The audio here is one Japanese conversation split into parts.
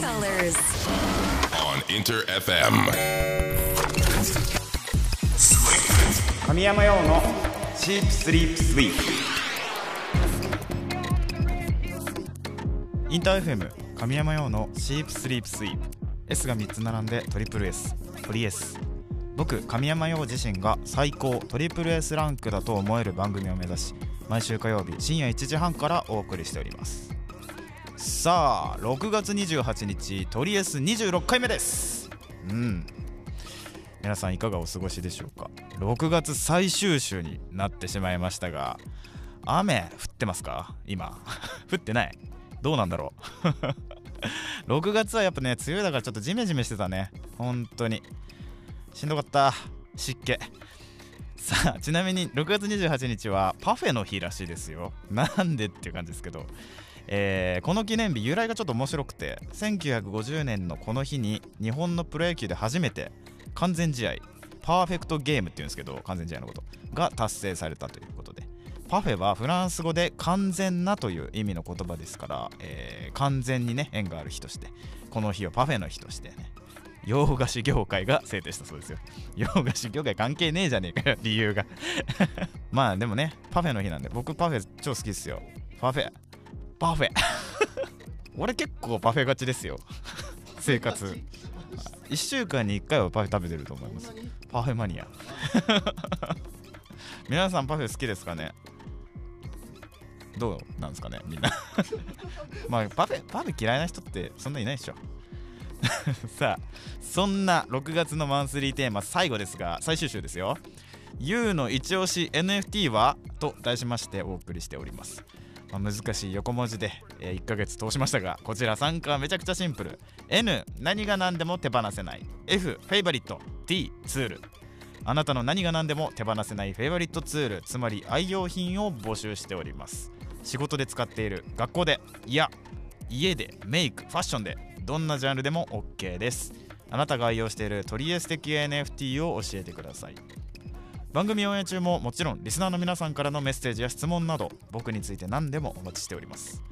colors. on Inter FM. 神山用のシープスリープスイープインター FM 神山用のシープスリープスイープ S が3つ並んでトリプル S トリ S 僕神山陽自身が最高トリプル S ランクだと思える番組を目指し毎週火曜日深夜1時半からお送りしておりますさあ6月28日トリ S26 回目です。うん。皆さんいかがお過ごしでしょうか？6月最終週になってしまいましたが雨降ってますか？今。降ってない。どうなんだろう？6月はやっぱね梅雨だからちょっとジメジメしてたね。本当に。しんどかった。湿気。さあちなみに6月28日はパフェの日らしいですよ。なんでっていう感じですけど。えーこの記念日由来がちょっと面白くて1950年のこの日に日本のプロ野球で初めて完全試合パーフェクトゲームっていうんですけど完全試合のことが達成されたということでパフェはフランス語で完全なという意味の言葉ですから、えー完全にね縁がある日としてこの日をパフェの日としてね洋菓子業界が制定したそうですよ。洋菓子業界関係ねえじゃねえかよ理由が。まあでもねパフェの日なんで僕パフェ超好きっすよ。パフェ。パフェ。俺結構パフェがちですよ。生活。1週間に1回はパフェ食べてると思います。パフェマニア。皆さんパフェ好きですかね？どうなんですかね？みんな。まあパフェパフェ嫌いな人ってそんないないでしょ。さあそんな6月のマンスリーテーマ最後ですが最終週ですよ。YOU の一押し NFT は？と題しましてお送りしております、まあ、難しい横文字で、え1ヶ月通しましたがこちら参加はめちゃくちゃシンプル。N 何が何でも手放せない。F フェイバリット。T ツール。あなたの何が何でも手放せないフェイバリットツールつまり愛用品を募集しております。仕事で使っている学校でいや家でメイクファッションでどんなジャンルでも OK です。あなたが愛用している取りエス的 NFT を教えてください。番組応援中ももちろんリスナーの皆さんからのメッセージや質問など僕について何でもお待ちしております。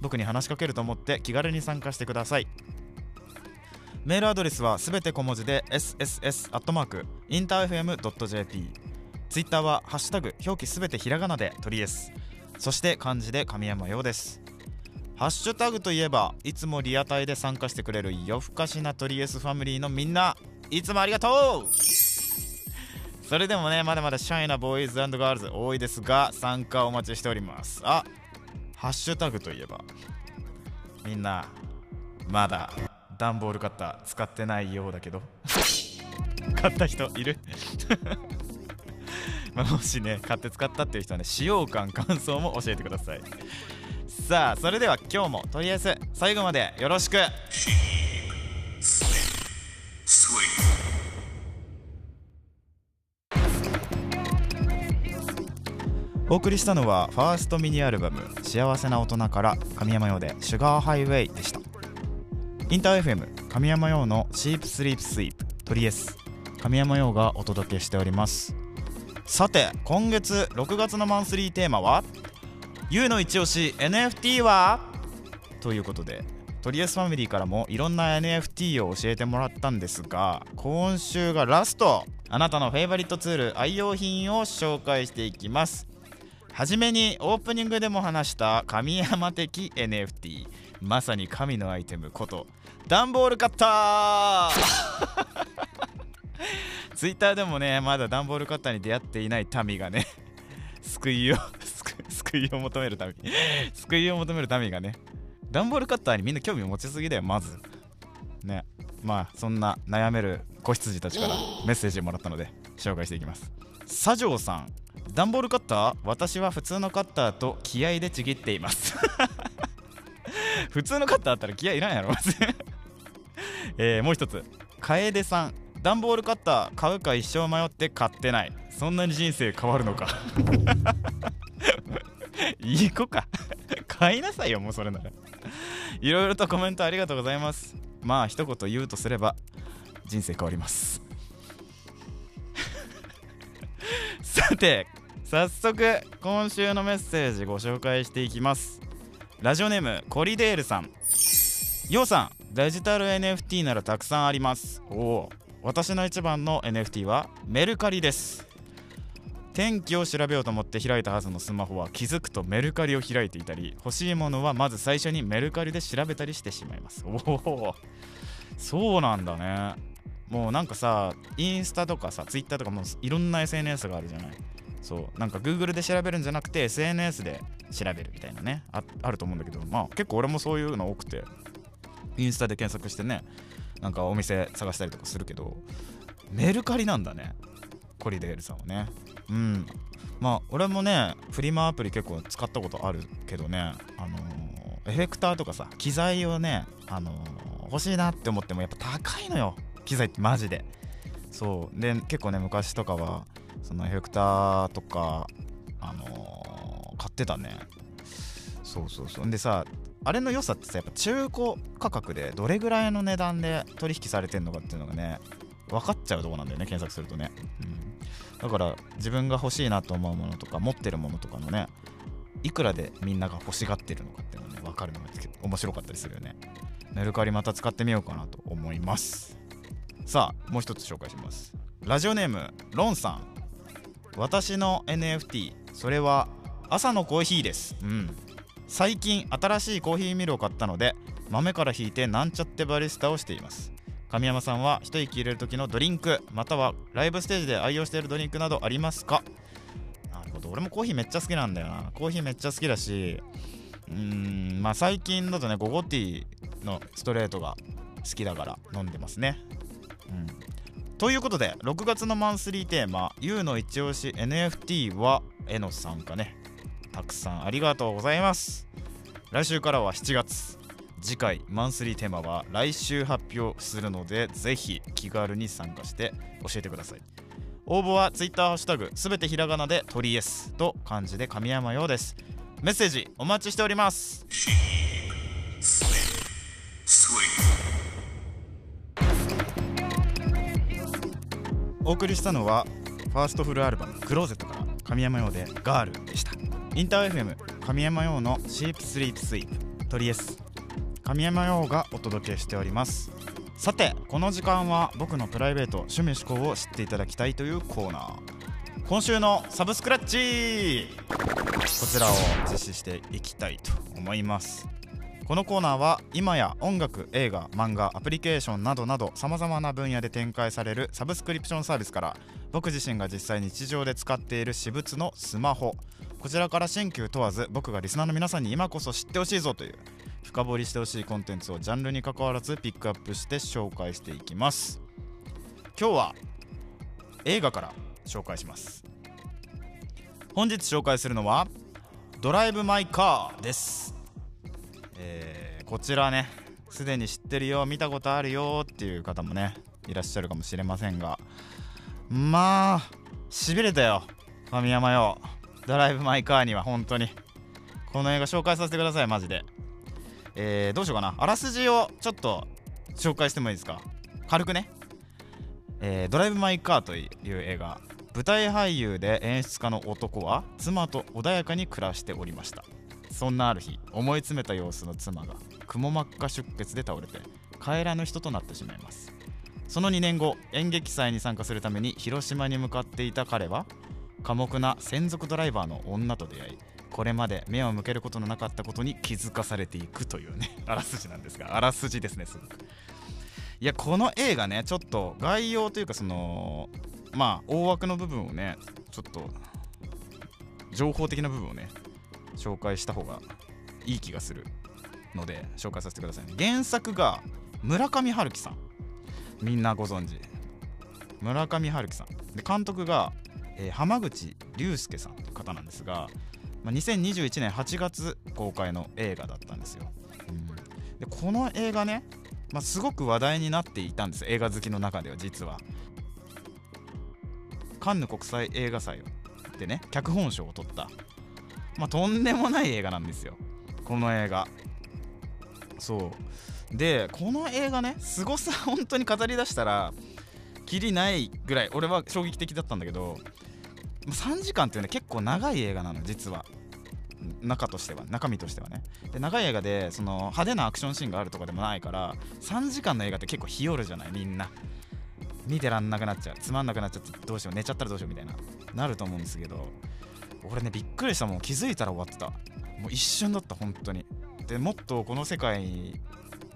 僕に話しかけると思って気軽に参加してください。メールアドレスはすべて小文字で sss.interfm.jp ツイッターはハッシュタグ表記すべてひらがなで取りエスそして漢字で神山陽です。ハッシュタグといえばいつもリアタイで参加してくれる夜更かしなトリエスファミリーのみんないつもありがとう!それでもねまだまだシャイなボーイズガールズ多いですが参加お待ちしております。あハッシュタグといえばみんなまだ段ボールカッター使ってないようだけど 買った人いる？まあもしね買って使ったっていう人はね使用感感想も教えてください。さあそれでは今日もとりあえず最後までよろしく。お送りしたのはファーストミニアルバム「幸せな大人」から神山用で「シュガーハイウェイ」でした。インター FM 神山用の「シープスリープスイープ」トリエス。神山用がお届けしております。さて今月6月のマンスリーテーマは「YOU の一押し NFT は?」ということでトリエスファミリーからもいろんな NFT を教えてもらったんですが今週がラスト。あなたのフェイバリットツール愛用品を紹介していきます。はじめにオープニングでも話した神山的 NFT まさに神のアイテムこと段ボールカッター。ツイッターでもねまだ段ボールカッターに出会っていない民がね救いを救救いを求める民。救いを求める民がね段ボールカッターにみんな興味を持ちすぎだよまず。ねまあそんな悩める子羊たちからメッセージもらったので紹介していきます。佐城さん段ボールカッター私は普通のカッターと気合でちぎっています。普通のカッターあったら気合いらんやろ。えーもう一つ。楓さん。段ボールカッター買うか一生迷って買ってない。そんなに人生変わるのか。いい子か。買いなさいよもうそれなら。いろいろとコメントありがとうございます。まあ一言言うとすれば人生変わります。さて早速今週のメッセージご紹介していきます。ラジオネームコリデールさん。ようさんデジタル NFT ならたくさんあります。おお私の一番の NFT はメルカリです。天気を調べようと思って開いたはずのスマホは気づくとメルカリを開いていたり欲しいものはまず最初にメルカリで調べたりしてしまいます。おおそうなんだね。もうなんかさインスタとかさツイッターとかもいろんな SNS があるじゃない。そうなんか Google で調べるんじゃなくて SNS で調べるみたいなねああると思うんだけどまあ結構俺もそういうの多くてインスタで検索してねなんかお店探したりとかするけどメルカリなんだねコリデールさんはね。うん。まあ俺もねフリマアプリ結構使ったことあるけどねあのー、エフェクターとかさ機材をねあのー、欲しいなって思ってもやっぱ高いのよ。機材ってマジで。そう。で結構ね昔とかはそのエフェクターとかあのー、買ってたね。そうそうそう。でさあれの良さってさやっぱ中古価格でどれぐらいの値段で取引されてんのかっていうのがね分かっちゃうとこなんだよね検索するとね、うん、だから自分が欲しいなと思うものとか持ってるものとかのねいくらでみんなが欲しがってるのかっていうのね分かるのが面白かったりするよね。メルカリまた使ってみようかなと思います。さあもう一つ紹介します。ラジオネームロンさん。私の NFT それは朝のコーヒーです。うん。最近新しいコーヒーミルを買ったので豆から引いてなんちゃってバリスタをしています。神山さんは一息入れる時のドリンクまたはライブステージで愛用しているドリンクなどありますか？なるほど。俺もコーヒーめっちゃ好きなんだよな。コーヒーめっちゃ好きだしうーんまあ最近だとねゴゴティーのストレートが好きだから飲んでますね。うん。ということで6月のマンスリーテーマ「YOU の一押し NFT は」への参加ね。たくさんありがとうございます。来週からは7月。次回マンスリーテーマは来週発表するのでぜひ気軽に参加して教えてください。応募は Twitter ハッシュタグすべてひらがなで鳥 S と漢字で神山ようです。メッセージお待ちしております。お送りしたのはファーストフルアルバム「クローゼット」から神山用で「ガール」でした。インター FM 神山用のシープスリープスイープトリエス。神山用がお届けしております。さてこの時間は僕のプライベート趣味思考を知っていただきたいというコーナー。今週のサブスクラッチこちらを実施していきたいと思います。このコーナーは今や音楽映画漫画アプリケーションなどなどさまざまな分野で展開されるサブスクリプションサービスから僕自身が実際日常で使っている私物のスマホこちらから新旧問わず僕がリスナーの皆さんに今こそ知ってほしいぞという深掘りしてほしいコンテンツをジャンルに関わらずピックアップして紹介していきます。今日は映画から紹介します。本日紹介するのはドライブ・マイ・カーです、こちらねすでに知ってるよ見たことあるよっていう方もねいらっしゃるかもしれませんが。まあしびれたよ神山よ。ドライブ・マイ・カーには本当に。この映画紹介させてくださいマジで。えー、どうしようかな。あらすじをちょっと紹介してもいいですか。軽くね、えー、ドライブ・マイ・カーという映画。舞台俳優で演出家の男は妻と穏やかに暮らしておりました。そんなある日思い詰めた様子の妻がくも膜下出血で倒れて帰らぬ人となってしまいます。その2年後演劇祭に参加するために広島に向かっていた彼は寡黙な専属ドライバーの女と出会いこれまで目を向けることのなかったことに気づかされていくというね あらすじなんですがあらすじですねすごく。いやこの映画ねちょっと概要というかそのまあ大枠の部分をねちょっと情報的な部分をね紹介した方がいい気がする。ので紹介させてください、ね、原作が村上春樹さん。みんなご存知。村上春樹さん。で監督が、えー、浜口竜介さんという方なんですが、まあ、2021年8月公開の映画だったんですよ、うん、でこの映画ね、まあ、すごく話題になっていたんです。映画好きの中では実は。カンヌ国際映画祭でね脚本賞を取った。まあ、とんでもない映画なんですよ。この映画。そう。でこの映画ねすごさ 本当に語りだしたらきりないぐらい俺は衝撃的だったんだけど3時間っていうね結構長い映画なの実は。中としては中身としてはね。で長い映画でその派手なアクションシーンがあるとかでもないから3時間の映画って結構日和るじゃないみんな。見てらんなくなっちゃう。つまんなくなっちゃってどうしよう寝ちゃったらどうしようみたいななると思うんですけど俺ねびっくりした。もん気づいたら終わってた。もう一瞬だった本当に。でもっとこの世界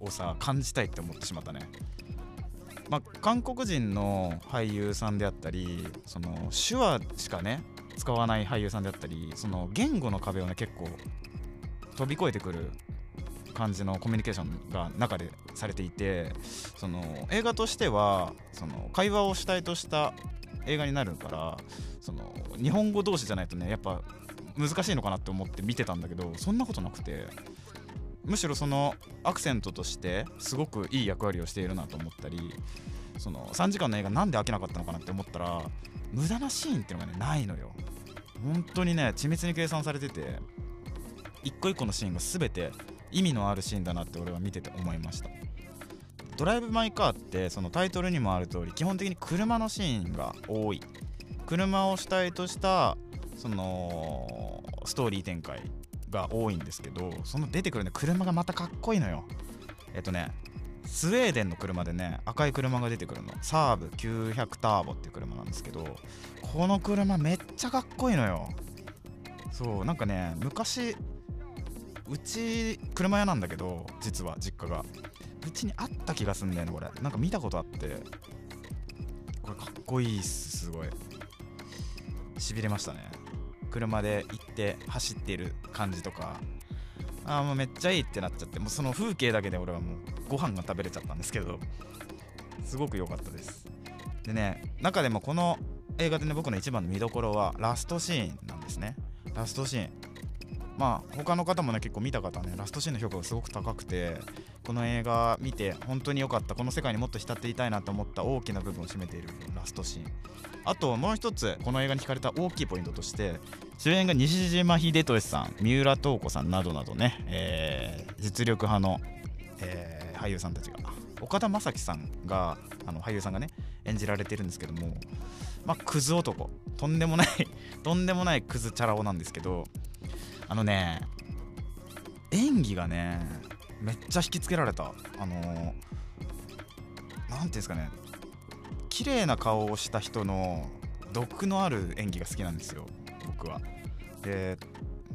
をさ感じたいって思ってしまったね。まあ、韓国人の俳優さんであったりその手話しかね使わない俳優さんであったりその言語の壁をね結構飛び越えてくる感じのコミュニケーションが中でされていてその映画としてはその会話を主体とした映画になるからその日本語同士じゃないとねやっぱ難しいのかなって思って見てたんだけどそんなことなくて。むしろそのアクセントとしてすごくいい役割をしているなと思ったりその3時間の映画なんで飽きなかったのかなって思ったら無駄なシーンっていうのがねないのよ。本当にね緻密に計算されてて一個一個のシーンが全て意味のあるシーンだなって俺は見てて思いました。ドライブ・マイ・カーってそのタイトルにもある通り基本的に車のシーンが多い。車を主体としたそのストーリー展開。が多いんですけどその出てくるね車がまたかっこいいのよ。えっとねスウェーデンの車でね赤い車が出てくるの。サーブ900ターボっていう車なんですけどこの車めっちゃかっこいいのよ。そうなんかね昔うち車屋なんだけど実は実家が。うちにあった気がすんだよねこれ。なんか見たことあって。これかっこいいっすすごい。しびれましたね。車で行って走っている感じとかああもうめっちゃいいってなっちゃってもうその風景だけで俺はもうご飯が食べれちゃったんですけどすごく良かったです。でね中でもこの映画でね僕の一番の見どころはラストシーンなんですね。ラストシーン。まあ他の方もね結構見た方ねラストシーンの評価がすごく高くてこの映画見て本当に良かったこの世界にもっと浸っていたいなと思った大きな部分を占めているラストシーン。あともう一つこの映画に惹かれた大きいポイントとして主演が西島秀俊さん三浦透子さんなどなどね、えー、実力派の、えー、俳優さんたちが岡田将生さんがあの俳優さんがね演じられてるんですけどもまあクズ男。とんでもないとんでもないクズチャラ男なんですけどあのね演技がねめっちゃ引きつけられた。あの何、ー、ていうんですかね。綺麗な顔をした人の毒のある演技が好きなんですよ。僕は。で、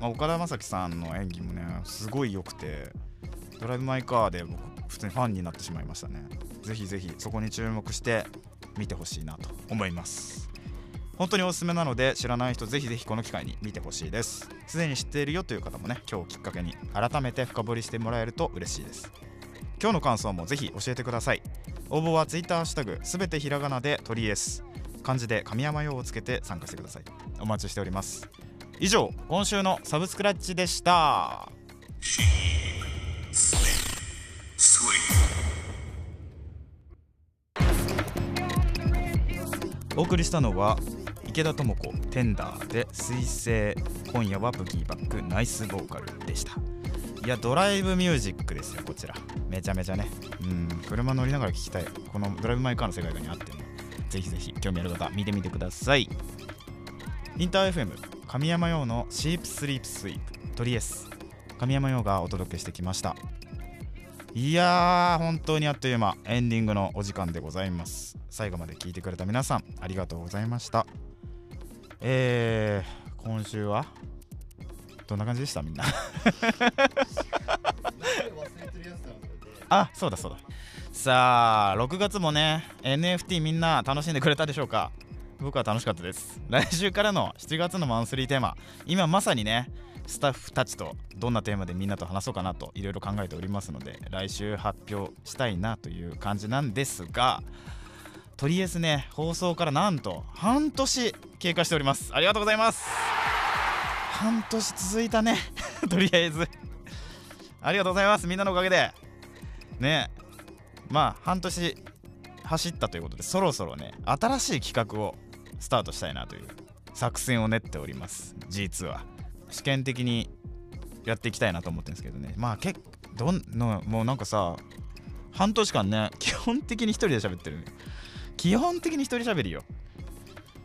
まあ、岡田将生さんの演技もねすごい良くてドライブ・マイ・カーで僕普通にファンになってしまいましたね。ぜひぜひそこに注目して見てほしいなと思います。本当におすすめなので知らない人ぜひぜひこの機会に見てほしいです。すでに知っているよという方もね今日きっかけに改めて深掘りしてもらえると嬉しいです。今日の感想もぜひ教えてください。応募は Twitter ハッシュタグすべてひらがなで鳥 S 漢字で神山用をつけて参加してください。お待ちしております。以上今週のサブスクラッチでした。お送りしたのは池田智子テンダーで彗星今夜はブギーバックナイスボーカルでした。いやドライブミュージックですよこちら。めちゃめちゃね。うん。車乗りながら聴きたい。このドライブ・マイ・カーの世界観に合ってるぜひぜひ興味ある方見てみてください。インター FM 神山用のシープスリープスイープ。トリエス神山用がお届けしてきました。いやー本当にあっという間。エンディングのお時間でございます。最後まで聞いてくれた皆さんありがとうございました。えー、今週はどんな感じでした？みんな。あそうだそうだ。さあ6月もね NFT みんな楽しんでくれたでしょうか？僕は楽しかったです。来週からの7月のマンスリーテーマ。今まさにねスタッフたちとどんなテーマでみんなと話そうかなといろいろ考えておりますので来週発表したいなという感じなんですがとりあえずね放送からなんと半年経過しております。ありがとうございます。半年続いたね。とりあえず。ありがとうございますみんなのおかげで。ね。まあ半年走ったということでそろそろね新しい企画をスタートしたいなという作戦を練っております実は。試験的にやっていきたいなと思ってるんですけどね。まあ結どんのもうなんかさ半年間ね基本的に一人で喋ってる基本的に一人喋りよ。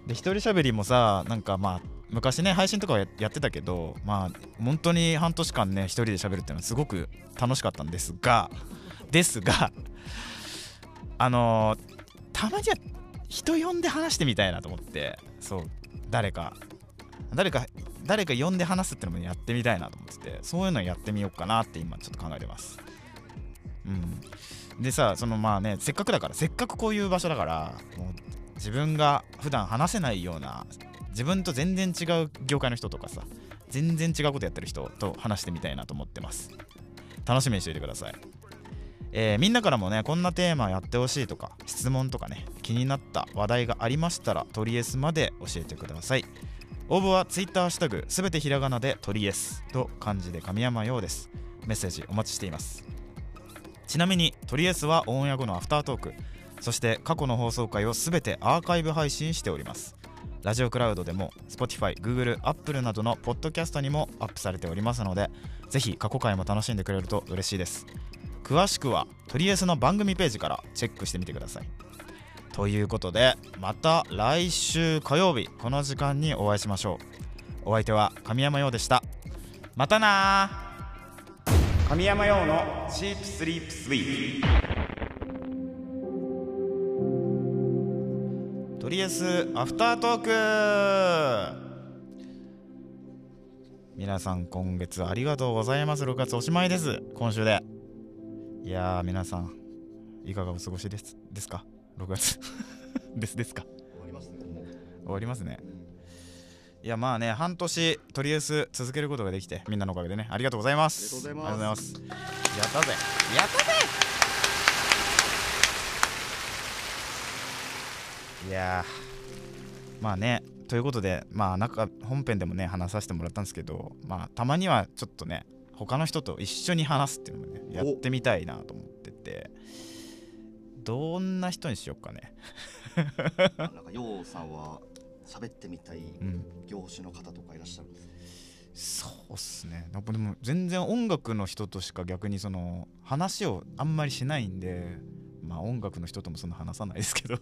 で一人喋りもさなんかまあ昔ね配信とかやってたけどまあ本当に半年間ね一人で喋るっていうのはすごく楽しかったんですがですがあのーたまには人呼んで話してみたいなと思ってそう誰か誰か誰か呼んで話すってのもやってみたいなと思っててそういうのやってみようかなって今ちょっと考えてます。うん。でさそのまあねせっかくだからせっかくこういう場所だからもう自分が普段話せないような自分と全然違う業界の人とかさ全然違うことやってる人と話してみたいなと思ってます。楽しみにしておいてください。えーみんなからもねこんなテーマやってほしいとか質問とかね気になった話題がありましたらトリエスまで教えてください。応募は Twitter ハッシュタグすべてひらがなでトリエスと漢字で神山陽です。メッセージお待ちしています。ちなみにトリエスはオンエア後のアフタートーク。そして過去の放送回をすべてアーカイブ配信しております。ラジオクラウドでも Spotify、Google、Apple などのポッドキャストにもアップされておりますのでぜひ過去回も楽しんでくれると嬉しいです。詳しくはトリエスの番組ページからチェックしてみてください。ということでまた来週火曜日この時間にお会いしましょう。お相手は神山陽でした。またな神山陽のチープスリープスイープとりあえずアフタートーク皆さん今月ありがとうございます。6月おしまいです。今週で。いやー皆さんいかがお過ごしですですか？6月。ですですか？終わりますね。終わりますねいやまあね半年とりあえず続けることができてみんなのおかげでね。ありがとうございます。ありがとうございます。やったぜ。やったぜ。いやー。まあねということでまあなんか本編でもね話させてもらったんですけどまあたまにはちょっとね他の人と一緒に話すっていうのもねやってみたいなと思っててどんな人にしよっかね。なんかようさんは喋ってみたいうん。業種の方とかいらっしゃるんですか？そうっすね。でも全然音楽の人としか逆にその話をあんまりしないんでまあ音楽の人ともそんな話さないですけど。ね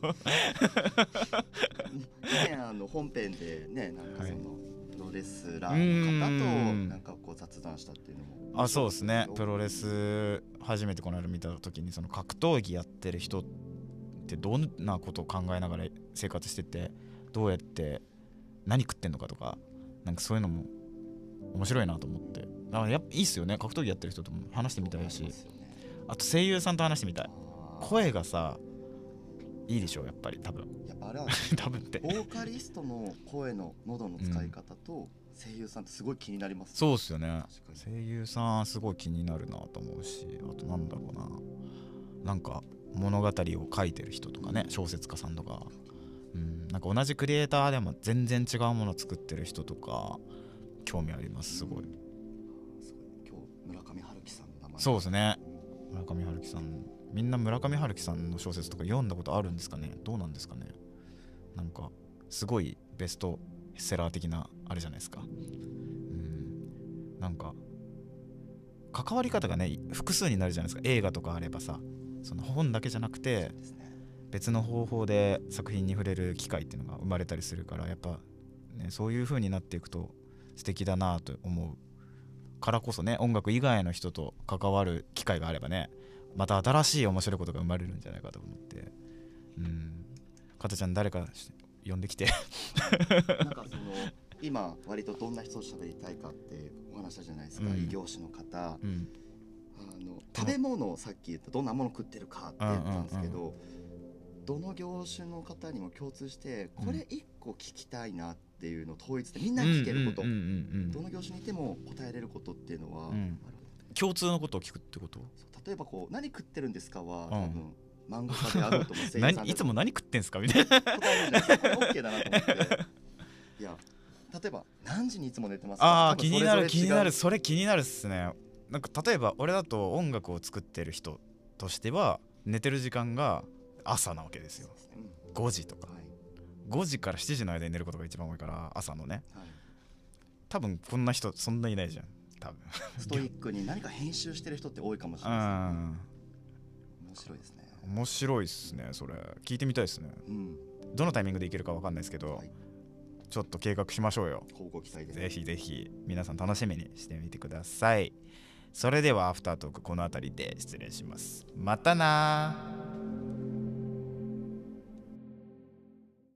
あの本編でねなんかはい。そのプロレスラーの方とうん。なんかこう雑談したっていうのも。あそうですね。プロレス初めてこの間見た時にその格闘技やってる人ってどんなことを考えながら生活しててどうやって何食ってんのかとかなんかそういうのも面白いなと思って。だからやっぱいいっすよね。格闘技やってる人とも話してみたいし。あと声優さんと話してみたい。声がさいいでしょやっぱり。多分。やっぱあれは 多分って。ボーカリストの声の喉の使い方と声優さんってすごい気になります、そうっすよね。声優さんすごい気になるなと思うしあとなんだろうな。なんか物語を書いてる人とかね小説家さんとかうんなんか同じクリエイターでも全然違うものを作ってる人とか興味ありますすごい。すごい今日村上春樹さんの名前そうですね。うん村上春樹さん。みんな村上春樹さんの小説とか読んだことあるんですかね？どうなんですかね？なんかすごいベストセラー的なあれじゃないですか。うん。なんか関わり方がね複数になるじゃないですか。映画とかあればさその本だけじゃなくてですね別の方法で作品に触れる機会っていうのが生まれたりするからやっぱ、ね、そういう風になっていくと素敵だなと思うからこそね音楽以外の人と関わる機会があればねまた新しい面白いことが生まれるんじゃないかと思って。うん。かたちゃん誰か呼んできて。なんかその今割とどんな人と喋りたいかってお話したじゃないですか、うん。異業種の方。うん。あの食べ物をさっき言ったどんなもの食ってるかって言ったんですけど、どの業種の方にも共通してこれ一個聞きたいなっていうのを統一でみんなに聞けること、どの業種にいても答えれることっていうのは共通のことを聞くってこと？例えばこう何食ってるんですかは、ん。多分漫画家であろうと いつも何食ってんすか？みたいな。答えるじゃないですかこれ OK だなと思って。いや例えば何時にいつも寝てますか？ああ気になる気になるそれ気になるっすね。なんか例えば俺だと音楽を作ってる人としては寝てる時間が朝なわけですよ。うん。5時とか。はい。5時から7時の間に寝ることが一番多いから朝のね。はい。多分こんな人そんないないじゃん。多分。ストイックに何か編集してる人って多いかもしうれないんですね。面白いですね。面白いっすねそれ。聞いてみたいっすね。うん。どのタイミングでいけるか分かんないですけど、はい。ちょっと計画しましょうよ。ぜひぜひ皆さん楽しみにしてみてください。それではアフタートークこの辺りで失礼します。またなー